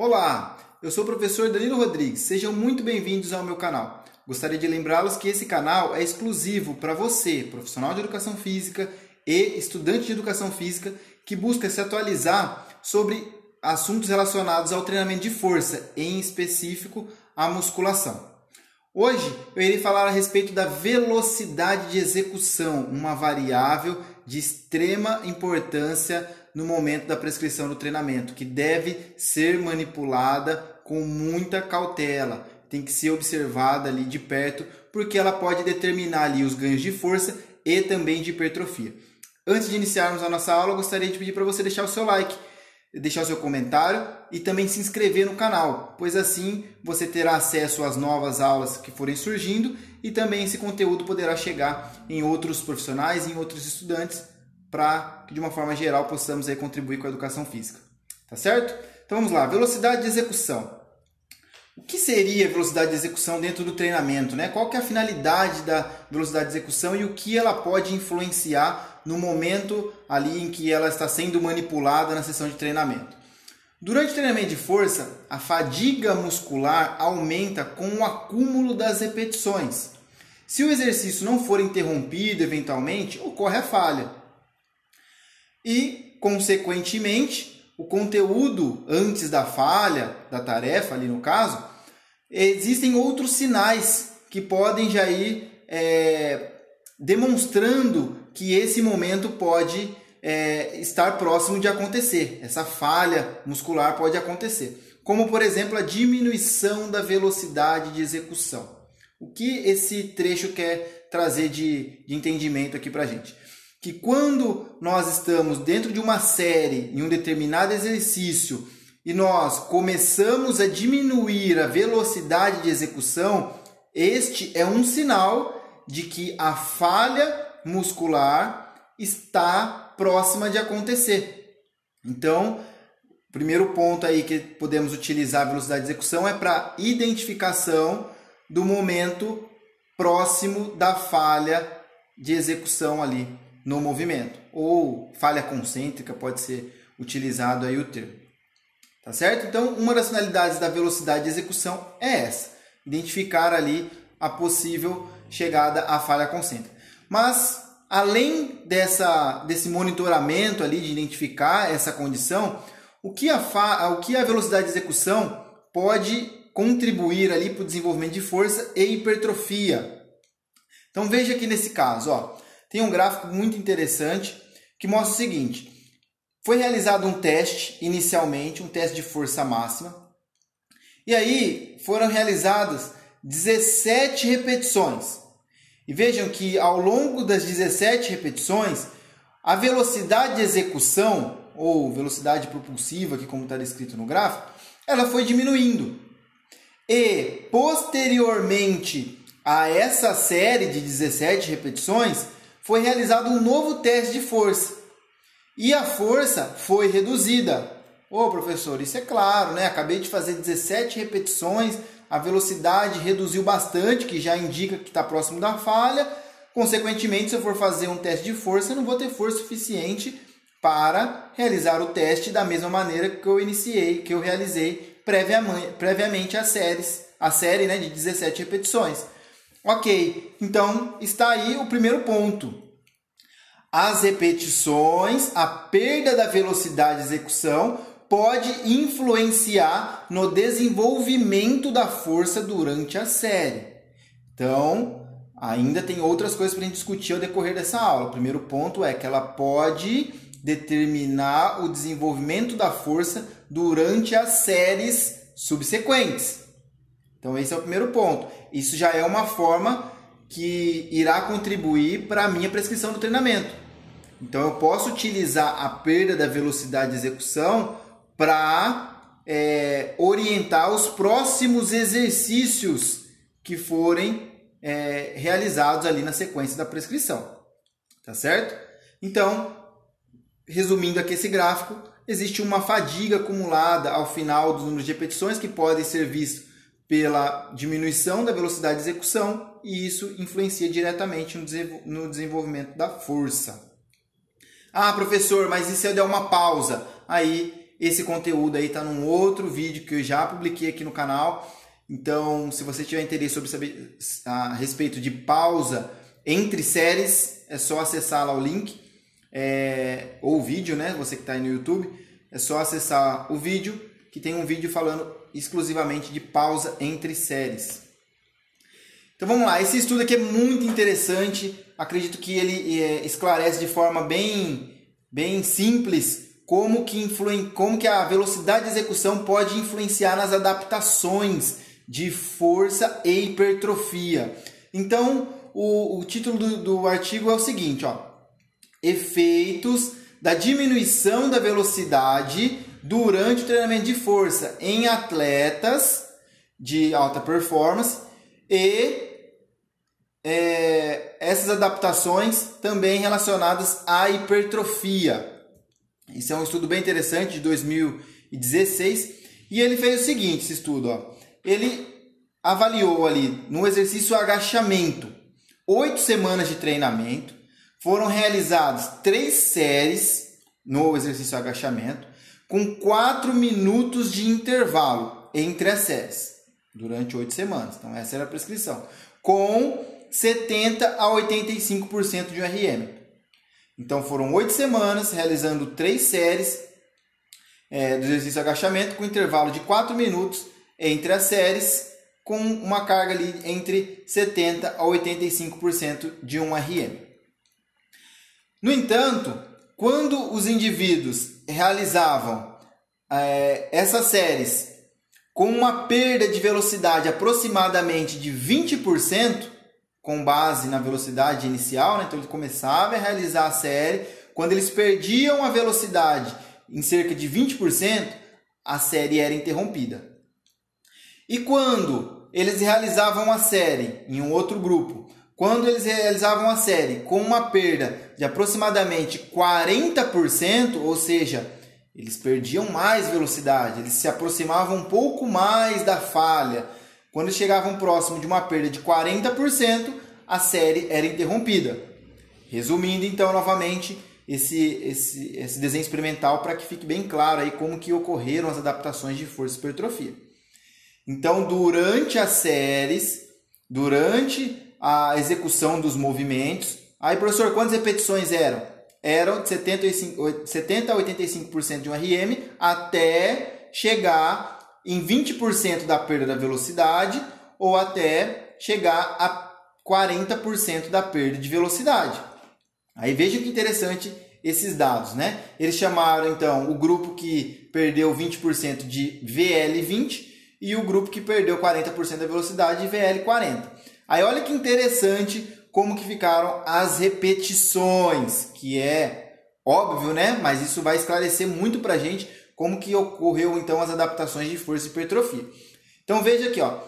Olá, eu sou o professor Danilo Rodrigues. Sejam muito bem-vindos ao meu canal. Gostaria de lembrá-los que esse canal é exclusivo para você, profissional de educação física e estudante de educação física que busca se atualizar sobre assuntos relacionados ao treinamento de força, em específico a musculação. Hoje eu irei falar a respeito da velocidade de execução, uma variável de extrema importância no momento da prescrição do treinamento, que deve ser manipulada com muita cautela, tem que ser observada ali de perto, porque ela pode determinar ali os ganhos de força e também de hipertrofia. Antes de iniciarmos a nossa aula, gostaria de pedir para você deixar o seu like, deixar o seu comentário e também se inscrever no canal, pois assim você terá acesso às novas aulas que forem surgindo e também esse conteúdo poderá chegar em outros profissionais, em outros estudantes para que de uma forma geral possamos aí contribuir com a educação física. Tá certo? Então vamos lá, velocidade de execução. O que seria velocidade de execução dentro do treinamento? Né? Qual que é a finalidade da velocidade de execução e o que ela pode influenciar no momento ali em que ela está sendo manipulada na sessão de treinamento? Durante o treinamento de força, a fadiga muscular aumenta com o acúmulo das repetições. Se o exercício não for interrompido eventualmente, ocorre a falha e, consequentemente, o conteúdo antes da falha, da tarefa ali no caso, existem outros sinais que podem já ir é, demonstrando que esse momento pode é, estar próximo de acontecer. Essa falha muscular pode acontecer. Como, por exemplo, a diminuição da velocidade de execução. O que esse trecho quer trazer de, de entendimento aqui para gente? Que quando nós estamos dentro de uma série, em um determinado exercício, e nós começamos a diminuir a velocidade de execução, este é um sinal de que a falha muscular está próxima de acontecer. Então, o primeiro ponto aí que podemos utilizar a velocidade de execução é para identificação do momento próximo da falha de execução ali no movimento. Ou falha concêntrica pode ser utilizado aí o termo. Tá certo? Então, uma das finalidades da velocidade de execução é essa: identificar ali a possível chegada à falha concêntrica. Mas além dessa desse monitoramento ali de identificar essa condição, o que a fa, o que a velocidade de execução pode contribuir ali para o desenvolvimento de força e hipertrofia. Então veja aqui nesse caso, ó, tem um gráfico muito interessante que mostra o seguinte: foi realizado um teste inicialmente, um teste de força máxima, e aí foram realizadas 17 repetições. E vejam que ao longo das 17 repetições, a velocidade de execução, ou velocidade propulsiva, que como está descrito no gráfico, ela foi diminuindo. E posteriormente a essa série de 17 repetições, foi realizado um novo teste de força. E a força foi reduzida. Ô oh, professor, isso é claro, né? Acabei de fazer 17 repetições, a velocidade reduziu bastante, que já indica que está próximo da falha. Consequentemente, se eu for fazer um teste de força, eu não vou ter força suficiente para realizar o teste da mesma maneira que eu iniciei, que eu realizei previamente a séries, a série né, de 17 repetições. Ok, então está aí o primeiro ponto. As repetições, a perda da velocidade de execução pode influenciar no desenvolvimento da força durante a série. Então, ainda tem outras coisas para a gente discutir ao decorrer dessa aula. O primeiro ponto é que ela pode determinar o desenvolvimento da força durante as séries subsequentes. Então, esse é o primeiro ponto. Isso já é uma forma que irá contribuir para a minha prescrição do treinamento. Então, eu posso utilizar a perda da velocidade de execução para é, orientar os próximos exercícios que forem é, realizados ali na sequência da prescrição. Tá certo? Então, resumindo aqui esse gráfico, existe uma fadiga acumulada ao final dos números de repetições que podem ser vistos pela diminuição da velocidade de execução e isso influencia diretamente no desenvolvimento da força. Ah, professor, mas e se eu der uma pausa? Aí esse conteúdo aí está num outro vídeo que eu já publiquei aqui no canal. Então, se você tiver interesse sobre saber a respeito de pausa entre séries, é só acessar lá o link é, ou o vídeo, né? Você que está aí no YouTube, é só acessar o vídeo que tem um vídeo falando exclusivamente de pausa entre séries. Então vamos lá, esse estudo aqui é muito interessante. Acredito que ele é, esclarece de forma bem, bem simples como que, influen como que a velocidade de execução pode influenciar nas adaptações de força e hipertrofia. Então, o, o título do, do artigo é o seguinte, ó, efeitos da diminuição da velocidade durante o treinamento de força em atletas de alta performance e é, essas adaptações também relacionadas à hipertrofia. Isso é um estudo bem interessante de 2016 e ele fez o seguinte, esse estudo, ó. ele avaliou ali no exercício agachamento oito semanas de treinamento, foram realizadas três séries no exercício agachamento com quatro minutos de intervalo entre as séries durante oito semanas. Então essa era a prescrição com 70 a 85% de RM. Então foram oito semanas realizando três séries é, do exercício agachamento com intervalo de 4 minutos entre as séries, com uma carga ali entre 70 a 85% de um RM. No entanto, quando os indivíduos realizavam é, essas séries com uma perda de velocidade aproximadamente de 20%, com base na velocidade inicial, né? então ele começava a realizar a série. Quando eles perdiam a velocidade em cerca de 20%, a série era interrompida. E quando eles realizavam a série em um outro grupo, quando eles realizavam a série com uma perda de aproximadamente 40%, ou seja, eles perdiam mais velocidade, eles se aproximavam um pouco mais da falha, quando chegavam próximo de uma perda de 40%, a série era interrompida. Resumindo então novamente esse, esse, esse desenho experimental para que fique bem claro aí como que ocorreram as adaptações de força e hipertrofia. Então, durante as séries, durante a execução dos movimentos, aí professor, quantas repetições eram? Eram de 75, 70 a 85% de um RM até chegar em 20% da perda da velocidade ou até chegar a 40% da perda de velocidade. Aí veja que interessante esses dados, né? Eles chamaram então o grupo que perdeu 20% de VL20 e o grupo que perdeu 40% da velocidade de VL40. Aí olha que interessante como que ficaram as repetições, que é óbvio, né? Mas isso vai esclarecer muito pra gente como que ocorreu então as adaptações de força e hipertrofia. Então veja aqui, ó,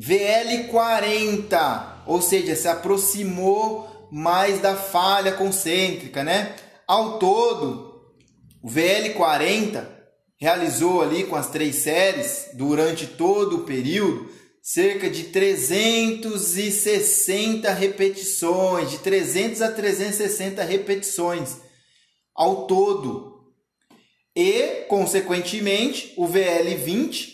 VL40, ou seja, se aproximou mais da falha concêntrica, né? Ao todo, o VL40 realizou ali com as três séries durante todo o período cerca de 360 repetições, de 300 a 360 repetições ao todo e, consequentemente, o VL20,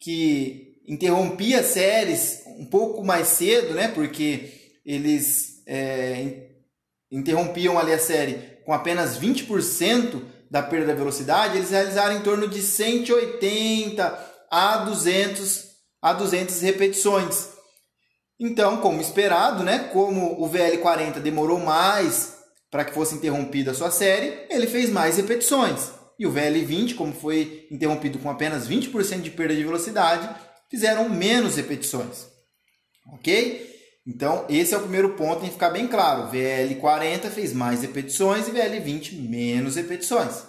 que interrompia séries um pouco mais cedo, né? Porque eles é, interrompiam ali a série com apenas 20% da perda da velocidade, eles realizaram em torno de 180 a 200 a 200 repetições. Então, como esperado, né, como o VL40 demorou mais para que fosse interrompida a sua série, ele fez mais repetições e o VL20, como foi interrompido com apenas 20% de perda de velocidade, fizeram menos repetições. Ok? Então, esse é o primeiro ponto, que ficar bem claro. VL40 fez mais repetições e VL20 menos repetições.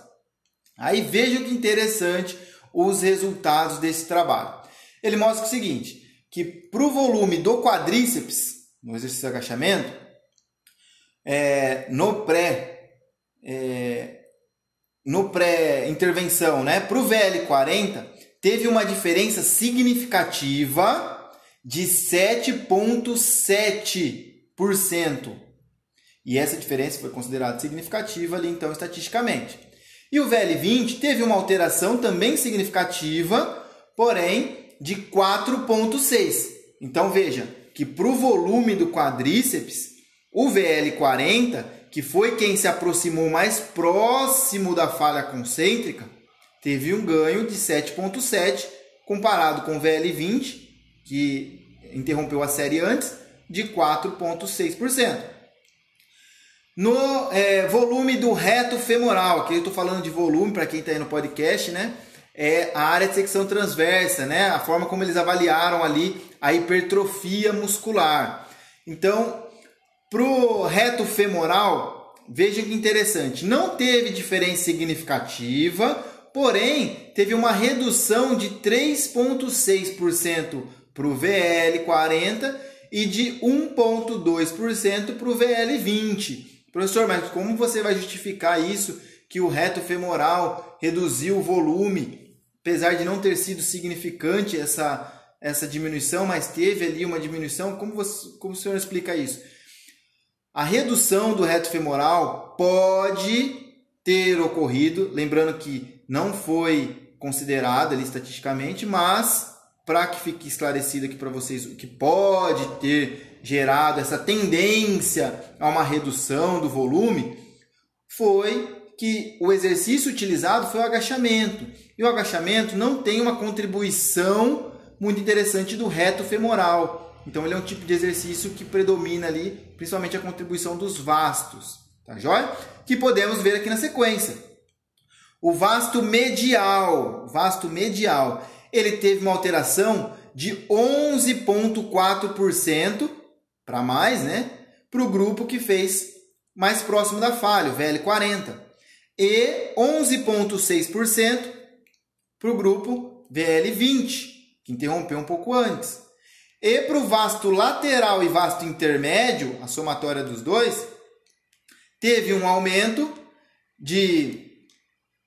Aí veja que interessante os resultados desse trabalho. Ele mostra o seguinte, que para o volume do quadríceps, no exercício de agachamento, é, no pré, é, no pré-intervenção, né, para o VL40, teve uma diferença significativa de 7,7%. E essa diferença foi considerada significativa ali, então, estatisticamente. E o VL20 teve uma alteração também significativa, porém de 4,6. Então veja que para o volume do quadríceps, o VL40, que foi quem se aproximou mais próximo da falha concêntrica, teve um ganho de 7,7 comparado com o VL20, que interrompeu a série antes, de 4,6%. No é, volume do reto femoral, aqui eu estou falando de volume para quem está aí no podcast, né? É a área de secção transversa, né? A forma como eles avaliaram ali a hipertrofia muscular. Então, para o reto femoral, veja que interessante, não teve diferença significativa, porém teve uma redução de 3,6% para o VL40 e de 1,2% para o VL20. Professor, mas como você vai justificar isso que o reto femoral reduziu o volume, apesar de não ter sido significante essa, essa diminuição, mas teve ali uma diminuição? Como, você, como o senhor explica isso? A redução do reto femoral pode ter ocorrido, lembrando que não foi considerada ali estatisticamente, mas para que fique esclarecido aqui para vocês o que pode ter gerado essa tendência a uma redução do volume, foi que o exercício utilizado foi o agachamento. E o agachamento não tem uma contribuição muito interessante do reto femoral. Então ele é um tipo de exercício que predomina ali, principalmente a contribuição dos vastos, tá joia? Que podemos ver aqui na sequência. O vasto medial, vasto medial, ele teve uma alteração de 11,4% para mais, né? Para o grupo que fez mais próximo da falha, o VL40. E 11,6% para o grupo VL20, que interrompeu um pouco antes. E para o vasto lateral e vasto intermédio, a somatória dos dois, teve um aumento de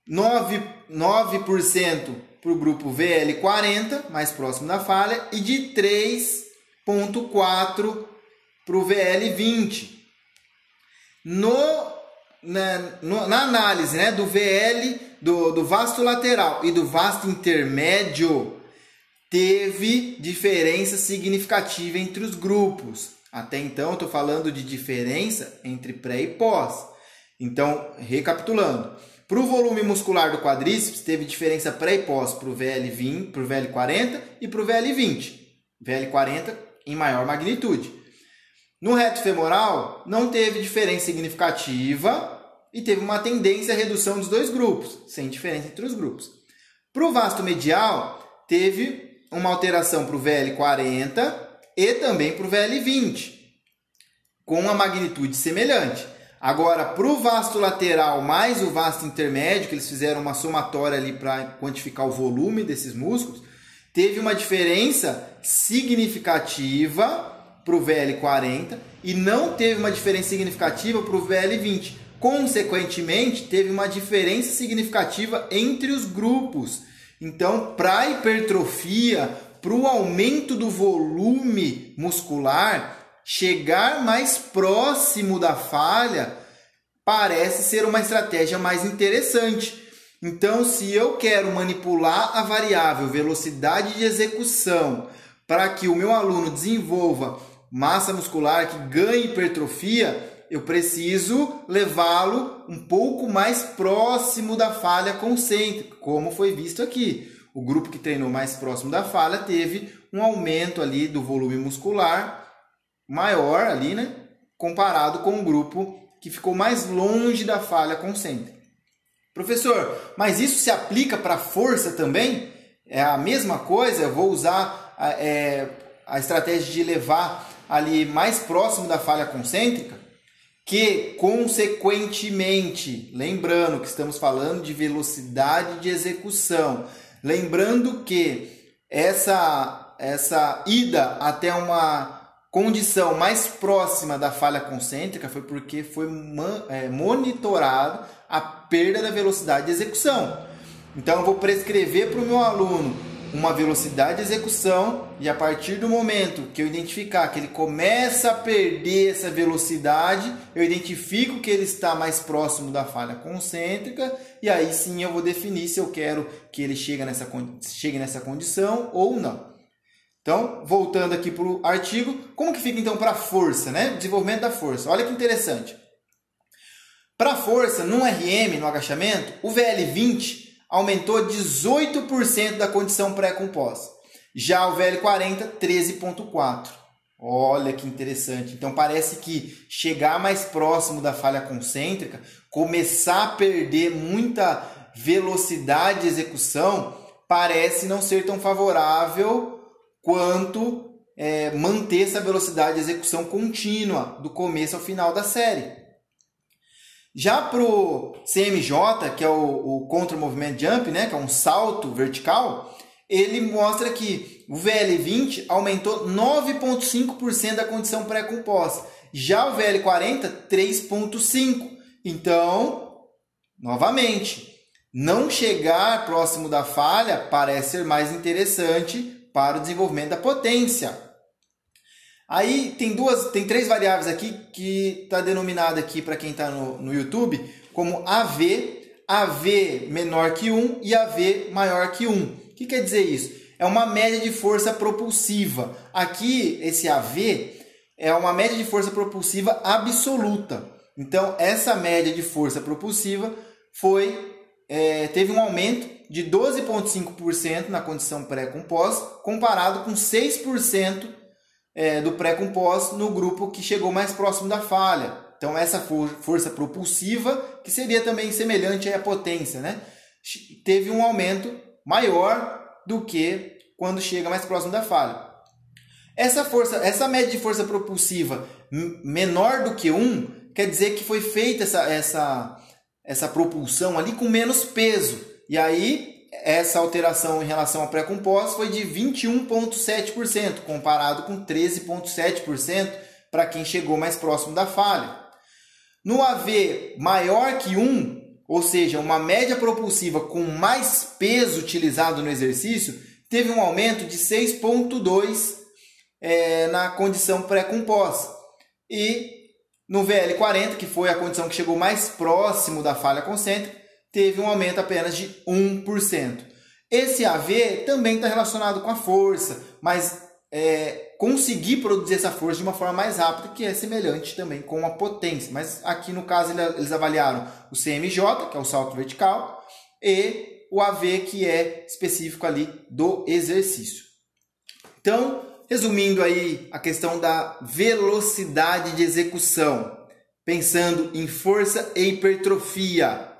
9%, 9% para o grupo VL40, mais próximo da falha, e de 3,4 para o VL20. No, na, na análise né, do VL, do, do vasto lateral e do vasto intermédio, teve diferença significativa entre os grupos. Até então, estou falando de diferença entre pré e pós. Então, recapitulando. Para o volume muscular do quadríceps, teve diferença pré e pós para o VL20, para o VL40 e para o VL20. VL40 em maior magnitude. No reto femoral, não teve diferença significativa e teve uma tendência à redução dos dois grupos, sem diferença entre os grupos. Para o vasto medial, teve uma alteração para o VL40 e também para o VL20, com uma magnitude semelhante. Agora, para o vasto lateral mais o vasto intermédio, que eles fizeram uma somatória ali para quantificar o volume desses músculos, teve uma diferença significativa para o VL40 e não teve uma diferença significativa para o VL20. Consequentemente, teve uma diferença significativa entre os grupos. Então, para a hipertrofia, para o aumento do volume muscular, chegar mais próximo da falha parece ser uma estratégia mais interessante. Então, se eu quero manipular a variável velocidade de execução para que o meu aluno desenvolva massa muscular, que ganhe hipertrofia, eu preciso levá-lo um pouco mais próximo da falha concêntrica, como foi visto aqui. O grupo que treinou mais próximo da falha teve um aumento ali do volume muscular maior ali, né? Comparado com o grupo que ficou mais longe da falha concêntrica. Professor, mas isso se aplica para força também? É a mesma coisa? Eu vou usar a, é, a estratégia de levar ali mais próximo da falha concêntrica? Que, consequentemente, lembrando que estamos falando de velocidade de execução, lembrando que essa, essa ida até uma condição mais próxima da falha concêntrica foi porque foi é, a perda da velocidade de execução. Então eu vou prescrever para o meu aluno uma velocidade de execução e a partir do momento que eu identificar que ele começa a perder essa velocidade, eu identifico que ele está mais próximo da falha concêntrica e aí sim eu vou definir se eu quero que ele chegue nessa, chegue nessa condição ou não. Então, voltando aqui para o artigo, como que fica então para a força, né? Desenvolvimento da força. Olha que interessante. Para a força, no RM, no agachamento, o VL20 aumentou 18% da condição pré com pós. Já o VL40, 13,4%. Olha que interessante. Então parece que chegar mais próximo da falha concêntrica, começar a perder muita velocidade de execução, parece não ser tão favorável quanto é, manter essa velocidade de execução contínua do começo ao final da série. Já para o CMJ, que é o, o Contra Movement Jump, né, que é um salto vertical, ele mostra que o VL20 aumentou 9,5% da condição pré-composta. Já o VL40, 3,5%. Então, novamente, não chegar próximo da falha parece ser mais interessante para o desenvolvimento da potência. Aí tem duas, tem três variáveis aqui que está denominada aqui para quem está no, no YouTube como AV, AV menor que 1 e AV maior que 1. O que quer dizer isso? É uma média de força propulsiva. Aqui, esse AV é uma média de força propulsiva absoluta. Então, essa média de força propulsiva foi é, teve um aumento de 12,5% na condição pré com pós, comparado com 6% é, do pré-composto no grupo que chegou mais próximo da falha. Então, essa for força propulsiva, que seria também semelhante à potência, né? teve um aumento maior do que quando chega mais próximo da falha. Essa força, essa média de força propulsiva menor do que 1 quer dizer que foi feita essa, essa, essa propulsão ali com menos peso. E aí essa alteração em relação ao pré-composto foi de 21,7%, comparado com 13,7% para quem chegou mais próximo da falha. No AV maior que 1, ou seja, uma média propulsiva com mais peso utilizado no exercício, teve um aumento de 6,2% é, na condição pré-composta. E no VL40, que foi a condição que chegou mais próximo da falha concêntrica, teve um aumento apenas de 1%. Esse AV também está relacionado com a força, mas é, conseguir produzir essa força de uma forma mais rápida, que é semelhante também com a potência. Mas aqui no caso eles avaliaram o CMJ, que é o salto vertical, e o AV, que é específico ali do exercício. Então, resumindo aí a questão da velocidade de execução, pensando em força e hipertrofia.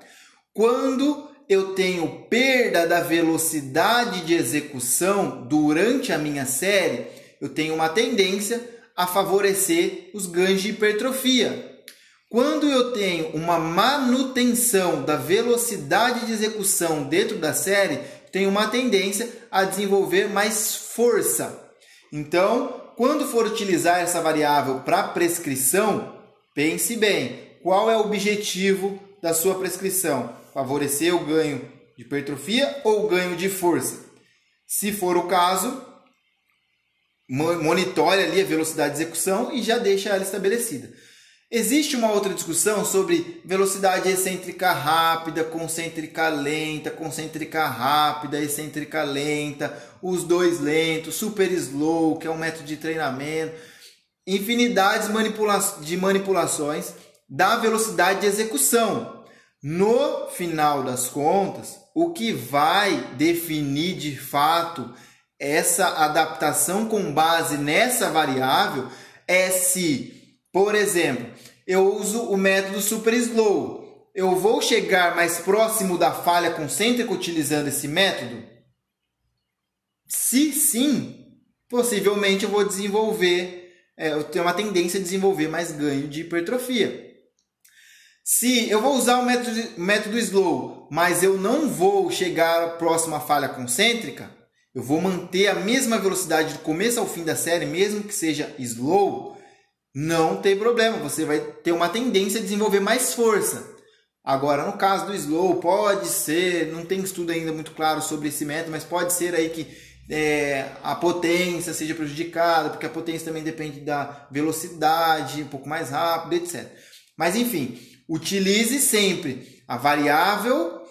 Quando eu tenho perda da velocidade de execução durante a minha série, eu tenho uma tendência a favorecer os ganhos de hipertrofia. Quando eu tenho uma manutenção da velocidade de execução dentro da série, tenho uma tendência a desenvolver mais força. Então, quando for utilizar essa variável para prescrição, pense bem, qual é o objetivo da sua prescrição? Favorecer o ganho de hipertrofia ou ganho de força. Se for o caso, monitore ali a velocidade de execução e já deixa ela estabelecida. Existe uma outra discussão sobre velocidade excêntrica rápida, concêntrica lenta, concêntrica rápida, excêntrica lenta, os dois lentos, super slow, que é um método de treinamento, infinidades de manipulações da velocidade de execução. No final das contas, o que vai definir de fato essa adaptação com base nessa variável é se, por exemplo, eu uso o método super slow. Eu vou chegar mais próximo da falha concêntrica utilizando esse método? Se sim, possivelmente eu vou desenvolver, é, eu tenho uma tendência a desenvolver mais ganho de hipertrofia. Se eu vou usar o método, método slow, mas eu não vou chegar próximo à falha concêntrica, eu vou manter a mesma velocidade do começo ao fim da série, mesmo que seja slow, não tem problema, você vai ter uma tendência a desenvolver mais força. Agora, no caso do slow, pode ser, não tem estudo ainda muito claro sobre esse método, mas pode ser aí que é, a potência seja prejudicada, porque a potência também depende da velocidade, um pouco mais rápido, etc. Mas enfim, utilize sempre a variável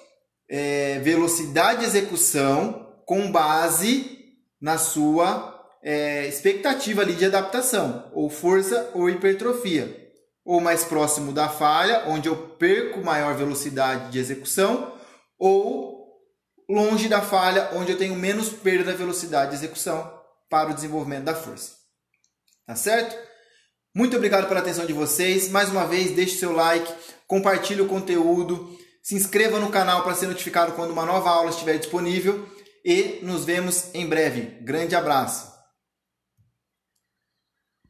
é, velocidade de execução com base na sua é, expectativa ali de adaptação, ou força ou hipertrofia ou mais próximo da falha, onde eu perco maior velocidade de execução, ou longe da falha, onde eu tenho menos perda da velocidade de execução para o desenvolvimento da força. Tá certo? Muito obrigado pela atenção de vocês. Mais uma vez, deixe seu like, compartilhe o conteúdo, se inscreva no canal para ser notificado quando uma nova aula estiver disponível e nos vemos em breve. Grande abraço!